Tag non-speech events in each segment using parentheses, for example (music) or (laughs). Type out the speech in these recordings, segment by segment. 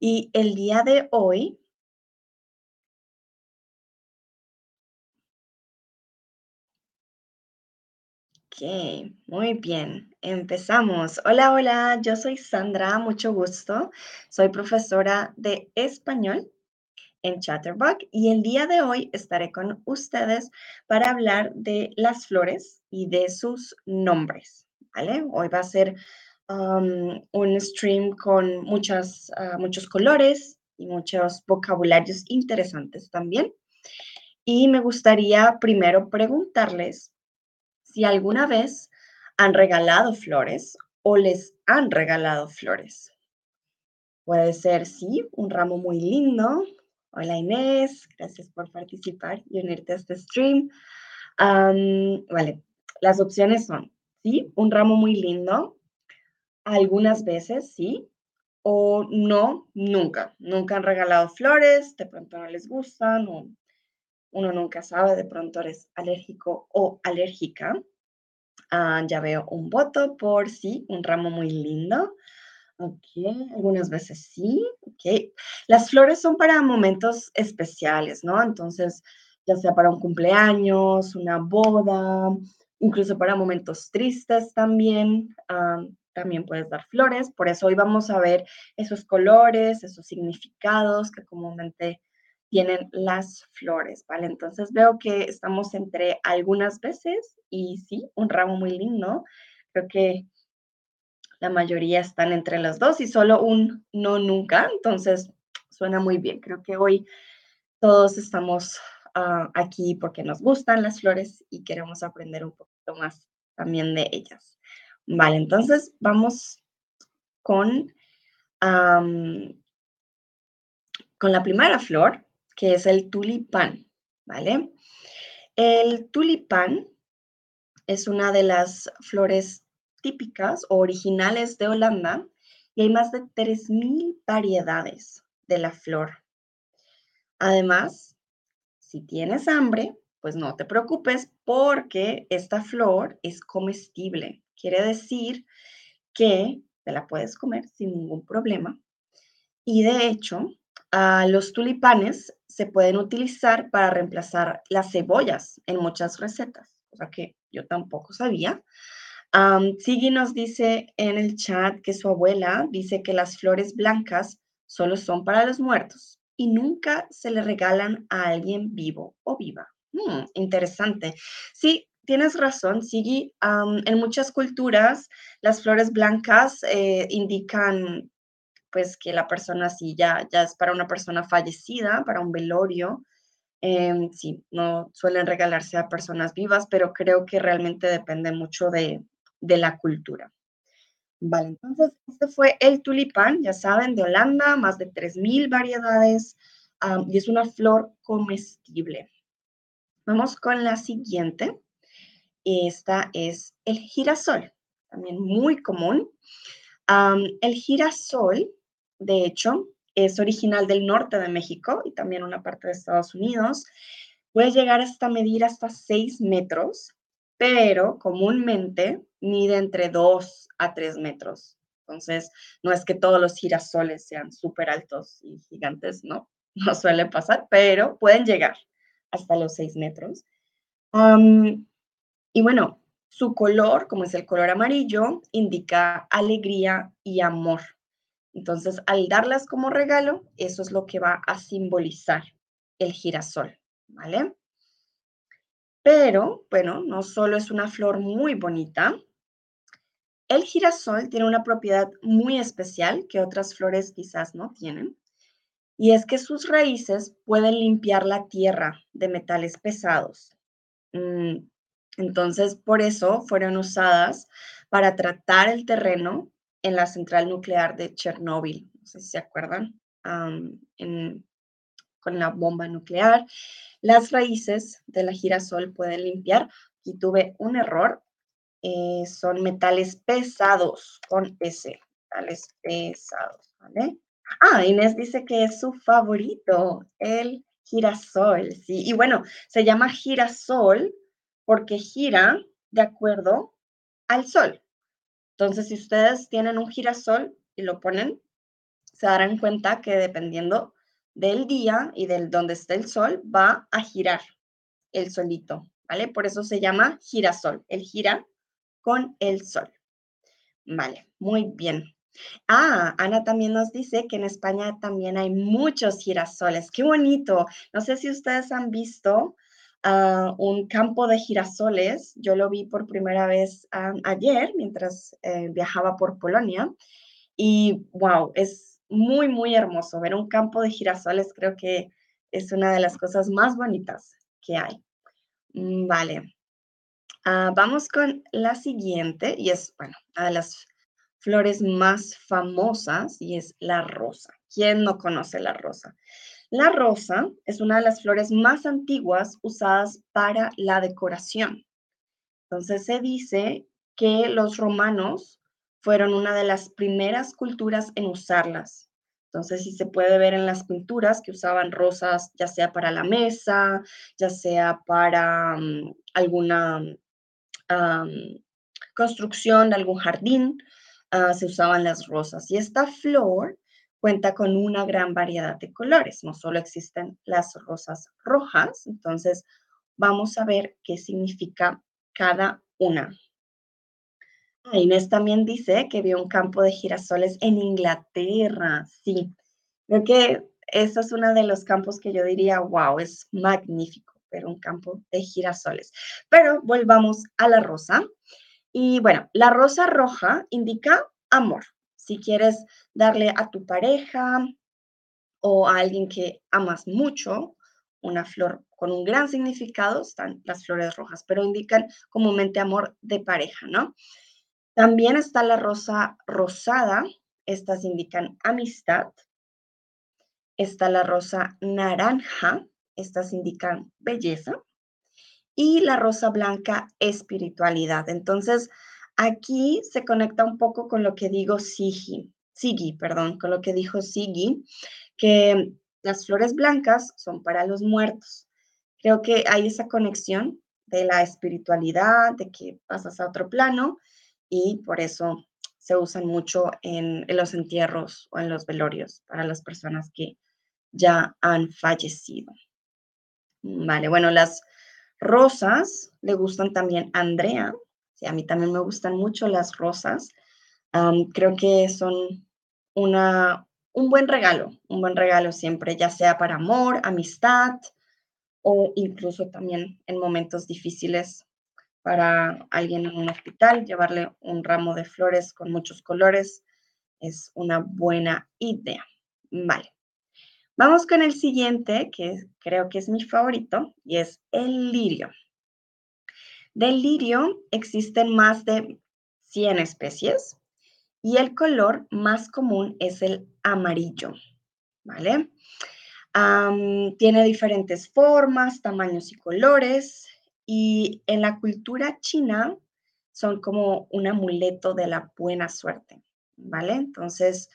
Y el día de hoy Ok, muy bien. Empezamos. Hola, hola, yo soy Sandra, mucho gusto. Soy profesora de español en Chatterbox y el día de hoy estaré con ustedes para hablar de las flores y de sus nombres, ¿vale? Hoy va a ser um, un stream con muchas, ah, muchos colores y muchos vocabularios interesantes también. Y me gustaría primero preguntarles si alguna vez han regalado flores o les han regalado flores. Puede ser, sí, un ramo muy lindo. Hola Inés, gracias por participar y unirte a este stream. vale, las opciones son, sí, un ramo muy lindo, algunas veces, sí, o no, nunca. Nunca han regalado flores, de pronto no les gustan, o uno nunca sabe, de pronto eres alérgico o alérgica. Ah, ya veo un voto por sí, un ramo muy lindo. Algunas veces sí. Las flores son para momentos especiales, ¿no? Entonces, ya sea para un cumpleaños, una boda, incluso para momentos tristes también. Ah, también puedes dar flores. Por eso hoy vamos a ver esos colores, esos significados que comúnmente tienen las flores, ¿vale? Entonces veo que estamos entre algunas veces y sí, un ramo muy lindo. Creo que la mayoría están entre las dos y solo un no nunca, entonces suena muy bien. Creo que hoy todos estamos ah, aquí porque nos gustan las flores y queremos aprender un poquito más también de ellas. Vale, entonces vamos con, con la primera flor, que es el tulipán, ¿vale? El tulipán es una de las flores típicas o originales de Holanda y hay más de 3.000 variedades de la flor. Además, si tienes hambre, pues no te preocupes porque esta flor es comestible. Quiere decir que te la puedes comer sin ningún problema. Y de hecho, a los tulipanes se pueden utilizar para reemplazar las cebollas en muchas recetas, cosa que yo tampoco sabía. Um, Sigui nos dice en el chat que su abuela dice que las flores blancas solo son para los muertos y nunca se le regalan a alguien vivo o viva. Hmm, interesante. Sí, tienes razón, Sigui. en muchas culturas, las flores blancas eh, indican pues que la persona sí ya, ya es para una persona fallecida, para un velorio. Em, sí, no suelen regalarse a personas vivas, pero creo que realmente depende mucho de, la cultura. Vale, entonces este fue el tulipán, ya saben, de Holanda, más de 3.000 variedades y es una flor comestible. Vamos con la siguiente. Esta es el girasol, también muy común. el girasol de hecho, es original del norte de México y también una parte de Estados Unidos. Puede llegar hasta medir hasta 6 metros, pero comúnmente mide entre 2 a 3 metros. Entonces, no es que todos los girasoles sean súper altos y gigantes, no, (laughs) no suele pasar, pero pueden llegar hasta los 6 metros. Y bueno, su color, como es el color amarillo, indica alegría y amor. Entonces, al darlas como regalo, eso es lo que va a simbolizar el girasol, ¿vale? Pero, bueno, no solo es una flor muy bonita, el girasol tiene una propiedad muy especial que otras flores quizás no tienen, y es que sus raíces pueden limpiar la tierra de metales pesados. Mm, entonces, por eso fueron usadas para tratar el terreno en la central nuclear de Chernóbil, no sé si se acuerdan, con la bomba nuclear. Las raíces de la girasol pueden limpiar. Aquí tuve un error. Eh, son metales pesados con S, metales pesados. Ah, Inés dice que es su favorito, el girasol, sí. Y bueno, se llama girasol porque gira de acuerdo al sol. Entonces, si ustedes tienen un girasol y lo ponen, se darán cuenta que dependiendo del día y del donde esté el sol, va a girar el solito, ¿vale? Por eso se llama girasol. El gira con el sol. Vale, muy bien. Ah, Ana también nos dice que en España también hay muchos girasoles. ¡Qué bonito! No sé si ustedes han visto un campo de girasoles. Yo lo vi por primera vez ah, ayer mientras eh, viajaba por Polonia. Y wow, es muy, muy hermoso ver un campo de girasoles. Creo que es una de las cosas más bonitas que hay. Mm, vale. Ah, vamos con la siguiente y es, bueno, una de las flores más famosas y es la rosa. ¿Quién no conoce la rosa? La rosa es una de las flores más antiguas usadas para la decoración. Entonces se dice que los romanos fueron una de las primeras culturas en usarlas. Entonces, sí se puede ver en las pinturas que usaban rosas, ya sea para la mesa, ya sea para mm, alguna construcción de algún jardín, ah, se usaban las rosas. Y esta flor cuenta con una gran variedad de colores. No solo existen las rosas rojas, entonces vamos a ver qué significa cada una. Ah, Inés también dice que vio un campo de girasoles en Inglaterra. Sí, creo que ese es uno de los campos que yo diría, wow, es magnífico, pero un campo de girasoles. Pero volvamos a la rosa. Y bueno, la rosa roja indica amor. Si quieres darle a tu pareja o a alguien que amas mucho una flor con un gran significado, están las flores rojas, pero indican comúnmente amor de pareja, ¿no? También está la rosa rosada, estas indican amistad. Está la rosa naranja, estas indican belleza. Y la rosa blanca, espiritualidad. Entonces, aquí se conecta un poco con lo que digo Sigi, Sigi, perdón, con lo que dijo Sigi, que las flores blancas son para los muertos. Creo que hay esa conexión de la espiritualidad, de que pasas a otro plano y por eso se usan mucho en, los entierros o en los velorios para las personas que ya han fallecido. Vale, bueno, las rosas le gustan también a Andrea. A mí también me gustan mucho las rosas. creo que son una, un buen regalo, un buen regalo siempre, ya sea para amor, amistad o incluso también en momentos difíciles para alguien en un hospital, llevarle un ramo de flores con muchos colores es una buena idea. Vale. Vamos con el siguiente, que creo que es mi favorito, y es el lirio. Del lirio existen más de 100 especies y el color más común es el amarillo, ¿vale? tiene diferentes formas, tamaños y colores y en la cultura china son como un amuleto de la buena suerte, ¿vale? Entonces,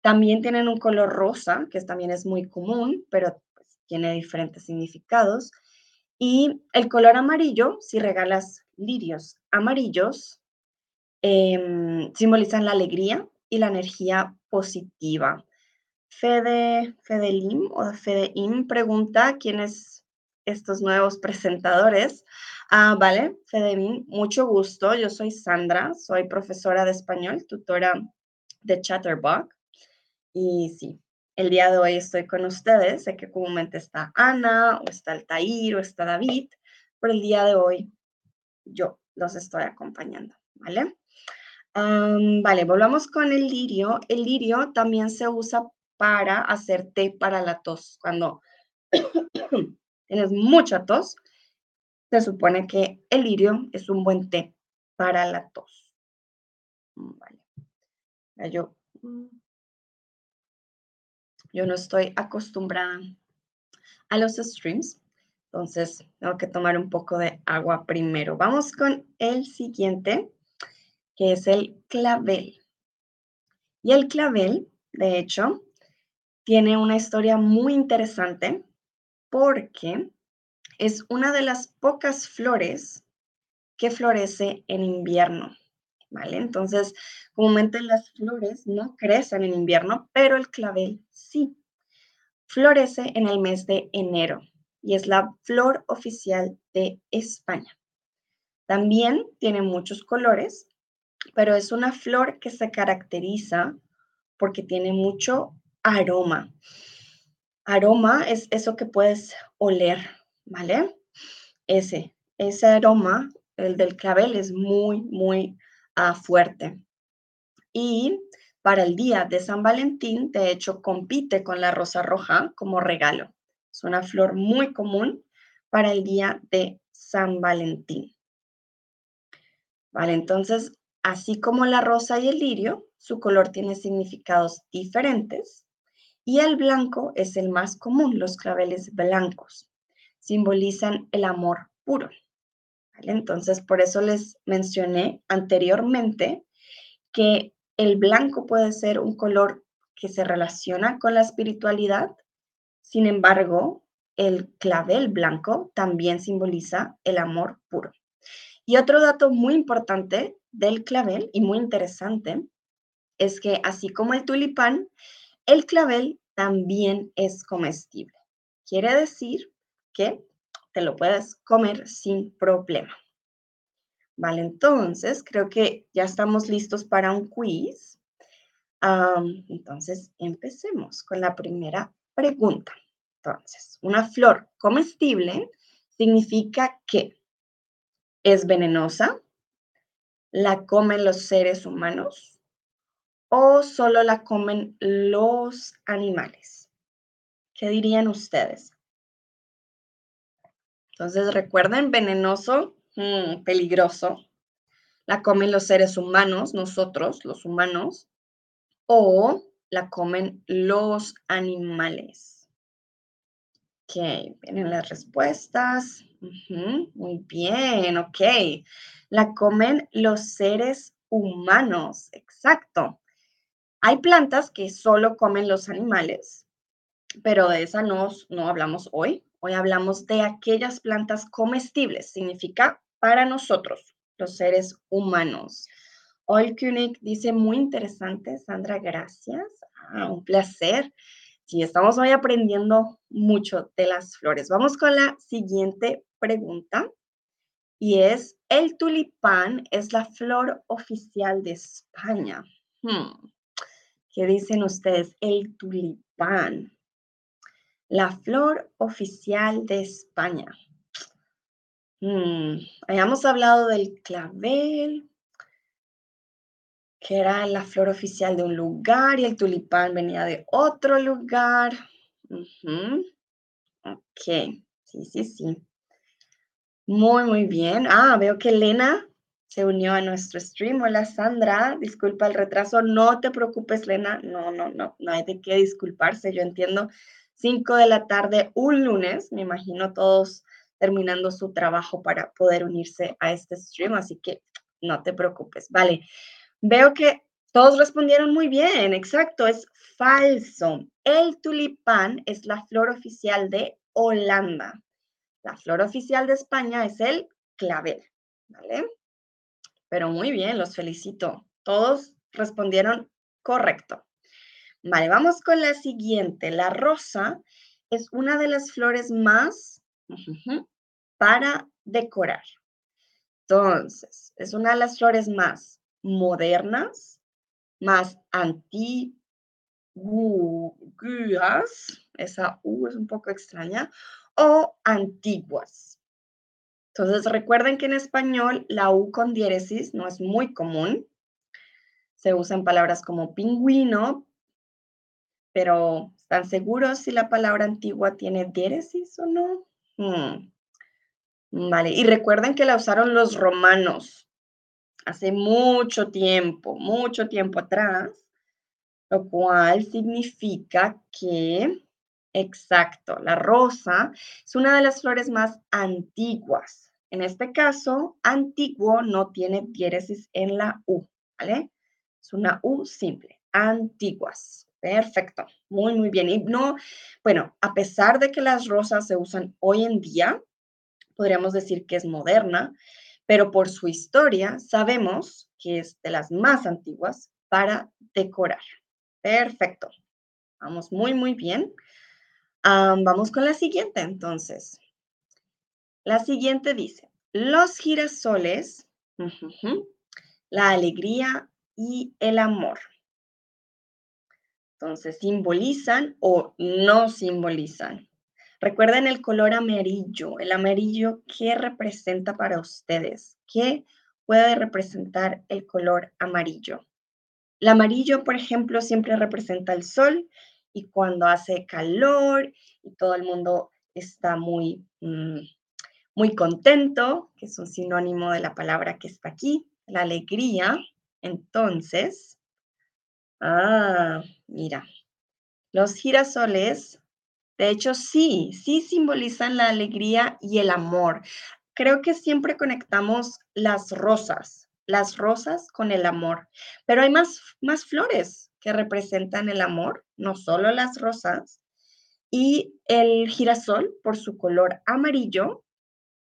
también tienen un color rosa, que también es muy común, pero pues, tiene diferentes significados. Y el color amarillo, si regalas lirios amarillos, em, simbolizan la alegría y la energía positiva. Fede, Fedelim o Fedeim pregunta quién es estos nuevos presentadores. Ah, vale, Fedemín, mucho gusto. Yo soy Sandra, soy profesora de español, tutora de Chatterbox. Y sí, el día de hoy estoy con ustedes. Sé que comúnmente está Ana, o está Altair, o está David, pero el día de hoy yo los estoy acompañando, ¿vale? vale, volvamos con el lirio. El lirio también se usa para hacer té para la tos. Cuando (coughs) tienes mucha tos, se supone que el lirio es un buen té para la tos. Mm, vale. Yo, mm, yo no estoy acostumbrada a los streams, entonces tengo que tomar un poco de agua primero. Vamos con el siguiente, que es el clavel. Y el clavel, de hecho, tiene una historia muy interesante porque es una de las pocas flores que florece en invierno. ¿vale? Entonces, comúnmente las flores no crecen en invierno, pero el clavel sí. Florece en el mes de enero y es la flor oficial de España. También tiene muchos colores, pero es una flor que se caracteriza porque tiene mucho aroma. Aroma es eso que puedes oler, ¿vale? Ese, ese aroma, el del clavel, es muy, muy ah, fuerte. Y para el día de San Valentín, de hecho, compite con la rosa roja como regalo. Es una flor muy común para el día de San Valentín. Vale, entonces, así como la rosa y el lirio, su color tiene significados diferentes y el blanco es el más común, los claveles blancos. Simbolizan el amor puro. Entonces, por eso les mencioné anteriormente que el blanco puede ser un color que se relaciona con la espiritualidad, sin embargo, el clavel blanco también simboliza el amor puro. Y otro dato muy importante del clavel y muy interesante es que así como el tulipán, el clavel también es comestible. Quiere decir que te lo puedes comer sin problema. Vale, entonces creo que ya estamos listos para un quiz. entonces, empecemos con la primera pregunta. Entonces, una flor comestible significa que es venenosa, la comen los seres humanos o solo la comen los animales. ¿Qué dirían ustedes? Entonces, recuerden, venenoso, mm, peligroso. La comen los seres humanos, nosotros, los humanos, o la comen los animales. Ok, vienen las respuestas. muy bien, ok. La comen los seres humanos, exacto. Hay plantas que solo comen los animales, pero de esa no, no hablamos hoy. Hoy hablamos de aquellas plantas comestibles, significa para nosotros, los seres humanos. Olkunik dice, muy interesante, Sandra, gracias. Ah, un placer. Sí, estamos hoy aprendiendo mucho de las flores. Vamos con la siguiente pregunta y es, ¿el tulipán es la flor oficial de España? Hmm, ¿Qué dicen ustedes? El tulipán la flor oficial de España. Hmm, hayamos hablado del clavel, que era la flor oficial de un lugar y el tulipán venía de otro lugar. Ok, sí, sí, sí. Muy, muy bien. Ah, veo que Elena se unió a nuestro stream. Hola, Sandra. Disculpa el retraso. No te preocupes, Elena. No, no, no, no hay de qué disculparse. Yo entiendo 5 de la tarde un lunes, me imagino todos terminando su trabajo para poder unirse a este stream, así que no te preocupes. Vale, veo que todos respondieron muy bien, exacto, es falso. El tulipán es la flor oficial de Holanda. La flor oficial de España es el clavel, ¿vale? Pero muy bien, los felicito. Todos respondieron correcto. Vale, vamos con la siguiente. La rosa es una de las flores más para decorar. Entonces, es una de las flores más modernas, más antiguas, esa U es un poco extraña, o antiguas. Entonces, recuerden que en español la U con diéresis no es muy común. Se usan palabras como pingüino, pero ¿están seguros si la palabra antigua tiene diéresis o no? Hmm. Vale, y recuerden que la usaron los romanos hace mucho tiempo, mucho tiempo atrás, lo cual significa que, exacto, la rosa es una de las flores más antiguas. En este caso, antiguo no tiene diéresis en la U, ¿vale? Es una U simple, antiguas. Perfecto, muy, muy bien. Y no, bueno, a pesar de que las rosas se usan hoy en día, podríamos decir que es moderna, pero por su historia sabemos que es de las más antiguas, para decorar. Perfecto. Vamos muy, muy bien. vamos con la siguiente, entonces. La siguiente dice, los girasoles, la alegría y el amor. Entonces, simbolizan o no simbolizan. Recuerden el color amarillo. El amarillo, ¿qué representa para ustedes? ¿Qué puede representar el color amarillo? El amarillo, por ejemplo, siempre representa el sol y cuando hace calor y todo el mundo está muy, mm, muy contento, que es un sinónimo de la palabra que está aquí, la alegría, entonces, ah, mira, los girasoles, de hecho, sí, sí simbolizan la alegría y el amor. Creo que siempre conectamos las rosas, las rosas con el amor, pero hay más, más flores que representan el amor, no solo las rosas. Y el girasol, por su color amarillo,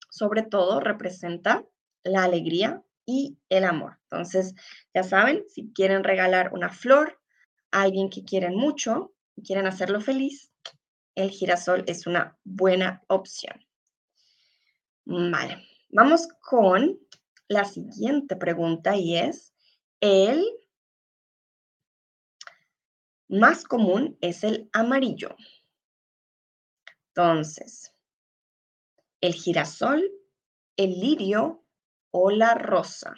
sobre todo representa la alegría y el amor. Entonces, ya saben, si quieren regalar una flor a alguien que quieren mucho y quieren hacerlo feliz, el girasol es una buena opción. Vale, vamos con la siguiente pregunta y es, el más común es el amarillo. Entonces, el girasol, el lirio o la rosa.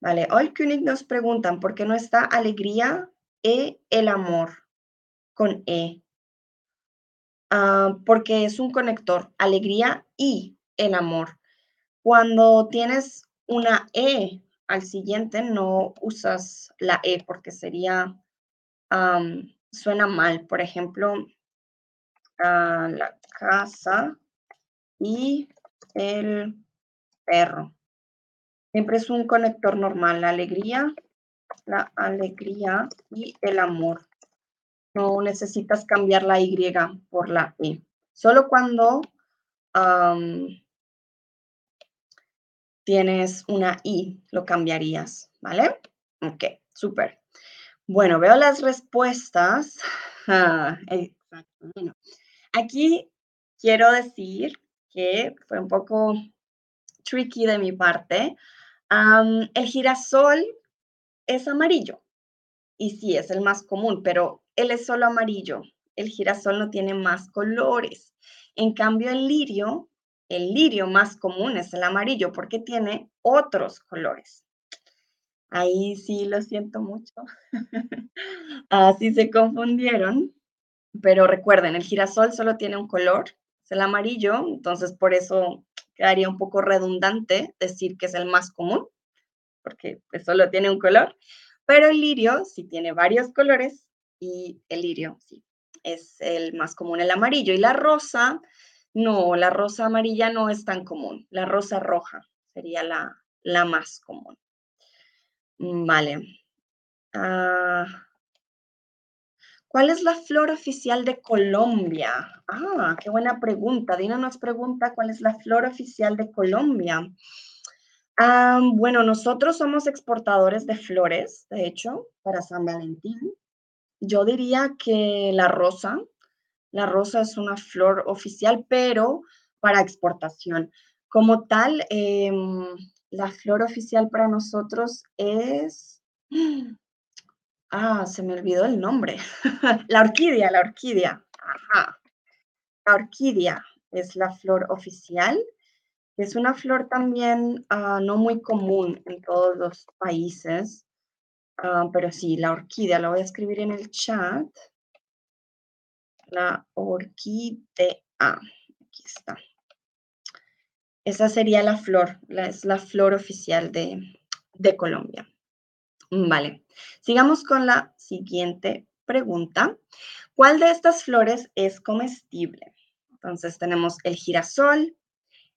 Vale, König nos preguntan por qué no está alegría e el amor con E. Ah, porque es un conector, alegría y el amor. Cuando tienes una E al siguiente, no usas la E porque sería, suena mal. Por ejemplo, la casa y el perro. Siempre es un conector normal, la alegría, la alegría y el amor. No necesitas cambiar la Y por la E. Solo cuando tienes una I lo cambiarías, ¿vale? Ok, súper. Bueno, veo las respuestas. (laughs) Ah. Bueno, aquí quiero decir que fue un poco tricky de mi parte, el girasol es amarillo y sí, es el más común, pero él es solo amarillo. El girasol no tiene más colores. En cambio, el lirio, el lirio más común es el amarillo porque tiene otros colores. Ahí sí lo siento mucho. (laughs) Así se confundieron. Pero recuerden, el girasol solo tiene un color, es el amarillo, entonces por eso quedaría un poco redundante decir que es el más común, porque solo tiene un color, pero el lirio sí tiene varios colores y el lirio sí es el más común, el amarillo. Y la rosa, no, la rosa amarilla no es tan común, la rosa roja sería la, la más común. Vale. Ah, ¿Cuál es la flor oficial de Colombia? Ah, qué buena pregunta. Dina nos pregunta cuál es la flor oficial de Colombia. Ah, bueno, nosotros somos exportadores de flores, de hecho, para San Valentín. Yo diría que la rosa. La rosa es una flor oficial, pero para exportación. Como tal, em, la flor oficial para nosotros es... Ah, se me olvidó el nombre. (laughs) la orquídea, la orquídea. Ajá. La orquídea es la flor oficial. Es una flor también ah, no muy común en todos los países, ah, pero sí, la orquídea, la voy a escribir en el chat. La orquídea. Aquí está. Esa sería la flor, es la flor oficial de, de Colombia. Vale, sigamos con la siguiente pregunta. ¿Cuál de estas flores es comestible? Entonces tenemos el girasol,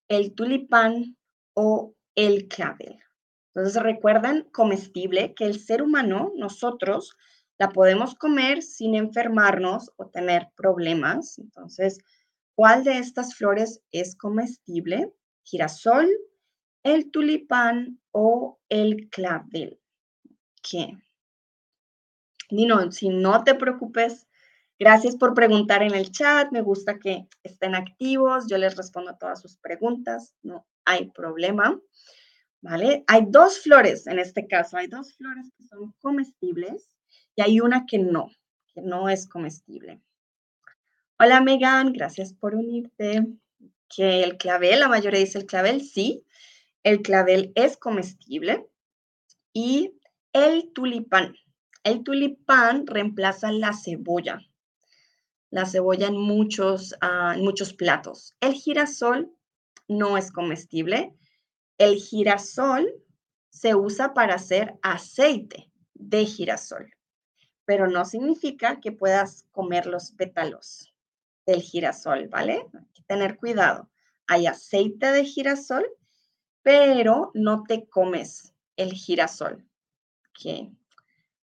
el tulipán o el clavel. Entonces recuerden, comestible, que el ser humano, nosotros, la podemos comer sin enfermarnos o tener problemas. Entonces, ¿cuál de estas flores es comestible? Girasol, el tulipán o el clavel. ¿Qué? Nino, si no te preocupes, gracias por preguntar en el chat. Me gusta que estén activos. Yo les respondo a todas sus preguntas. No hay problema. ¿Vale? Hay dos flores en este caso. Hay dos flores que son comestibles y hay una que no, que no es comestible. Hola Megan, gracias por unirte. Que el clavel, la mayoría dice el clavel, sí. El clavel es comestible. Y el tulipán. El tulipán reemplaza la cebolla. La cebolla en muchos, ah, muchos platos. El girasol no es comestible. El girasol se usa para hacer aceite de girasol, pero no significa que puedas comer los pétalos del girasol, ¿vale? Hay que tener cuidado. Hay aceite de girasol, pero no te comes el girasol. Okay.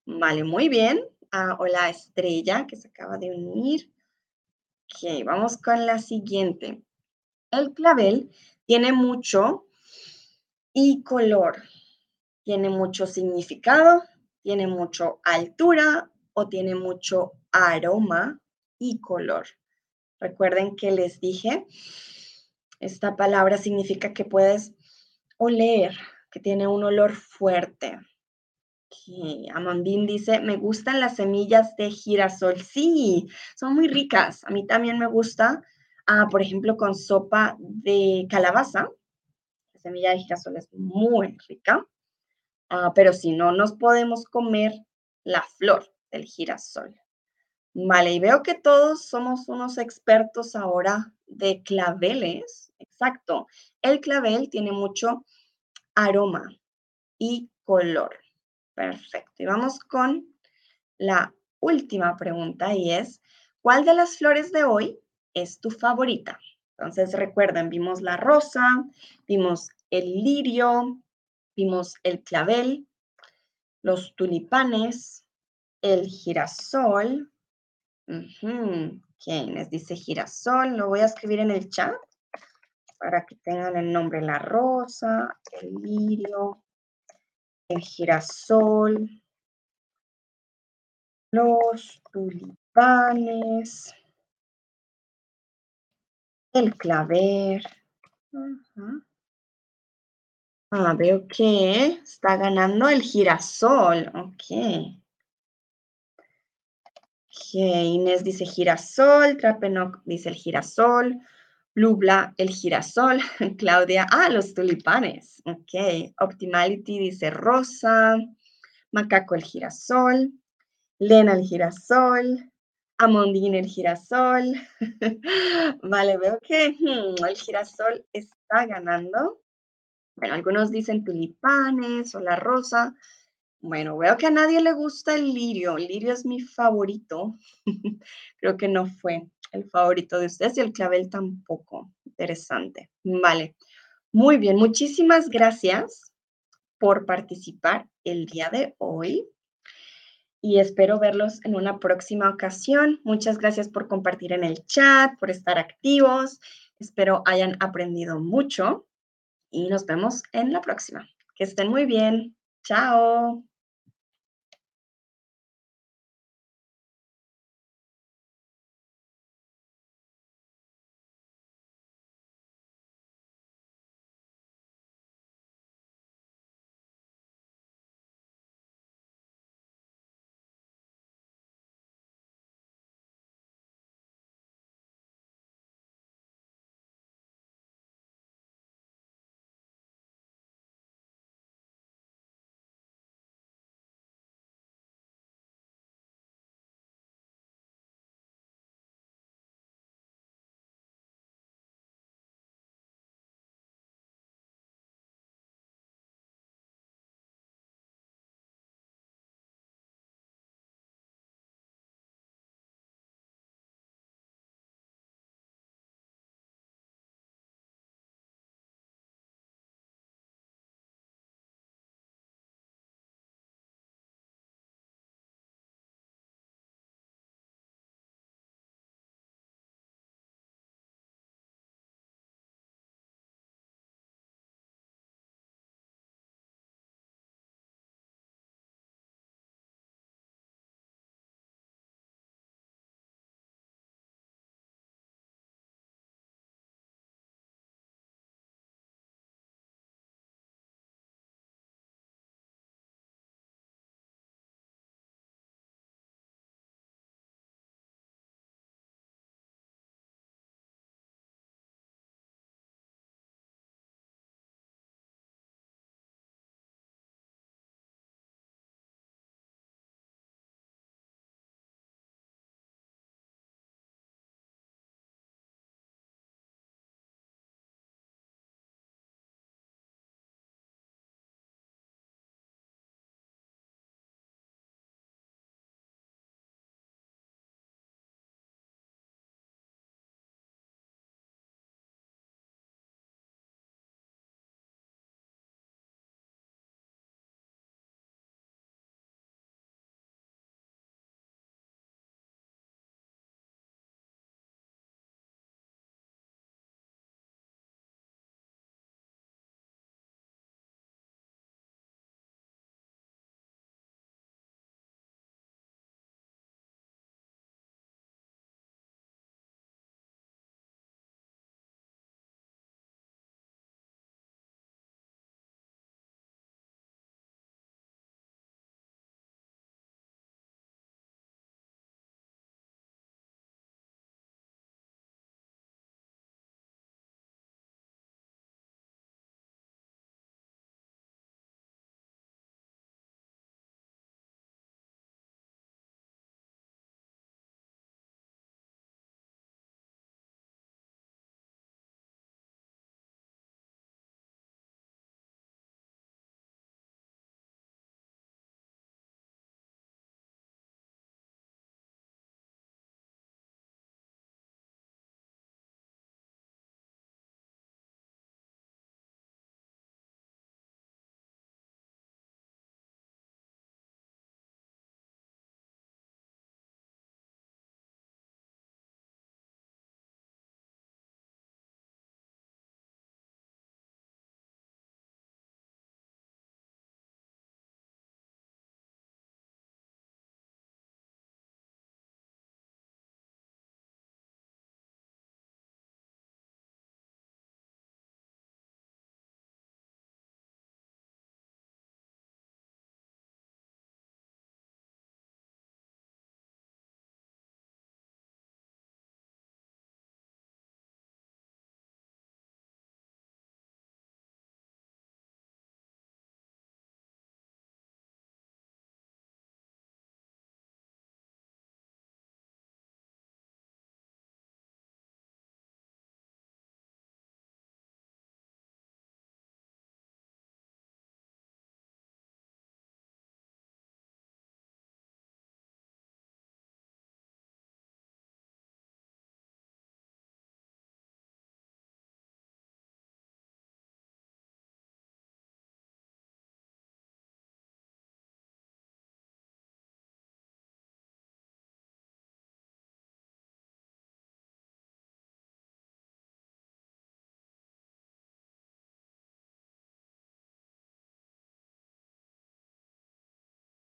Vale, muy bien. Ah, hola Estrella, que se acaba de unir. Ok, vamos con la siguiente. El clavel tiene mucho y color. Tiene mucho significado, tiene mucho altura o tiene mucho aroma y color. Recuerden que les dije, esta palabra significa que puedes oler, que tiene un olor fuerte. Amandín dice, me gustan las semillas de girasol. Sí, son muy ricas. A mí también me gusta, ah, por ejemplo, con sopa de calabaza. La semilla de girasol es muy rica. Ah, pero si no, nos podemos comer la flor del girasol. Vale, y veo que todos somos unos expertos ahora de claveles. Exacto. El clavel tiene mucho aroma y color. Perfecto. Y vamos con la última pregunta y es, ¿cuál de las flores de hoy es tu favorita? Entonces recuerden, vimos la rosa, vimos el lirio, vimos el clavel, los tulipanes, el girasol. ¿Quién les dice girasol? Lo voy a escribir en el chat para que tengan el nombre. La rosa, el lirio, el girasol, los tulipanes, el claver. Ah, veo que está ganando el girasol. Ok. Inés dice girasol, Trapenoc dice el girasol, Lubla, el girasol. (laughs) Claudia, ah, los tulipanes. Ok. Optimality dice rosa. Macaco, el girasol. Lena, el girasol. Amondine, el girasol. (laughs) vale, veo que hmm, el girasol está ganando. Bueno, algunos dicen tulipanes o la rosa. Bueno, veo que a nadie le gusta el lirio. El lirio es mi favorito. (laughs) Creo que no fue el favorito de ustedes y el clavel tampoco. Interesante. Vale. Muy bien, muchísimas gracias por participar el día de hoy y espero verlos en una próxima ocasión. Muchas gracias por compartir en el chat, por estar activos. Espero hayan aprendido mucho y nos vemos en la próxima. Que estén muy bien. Chao.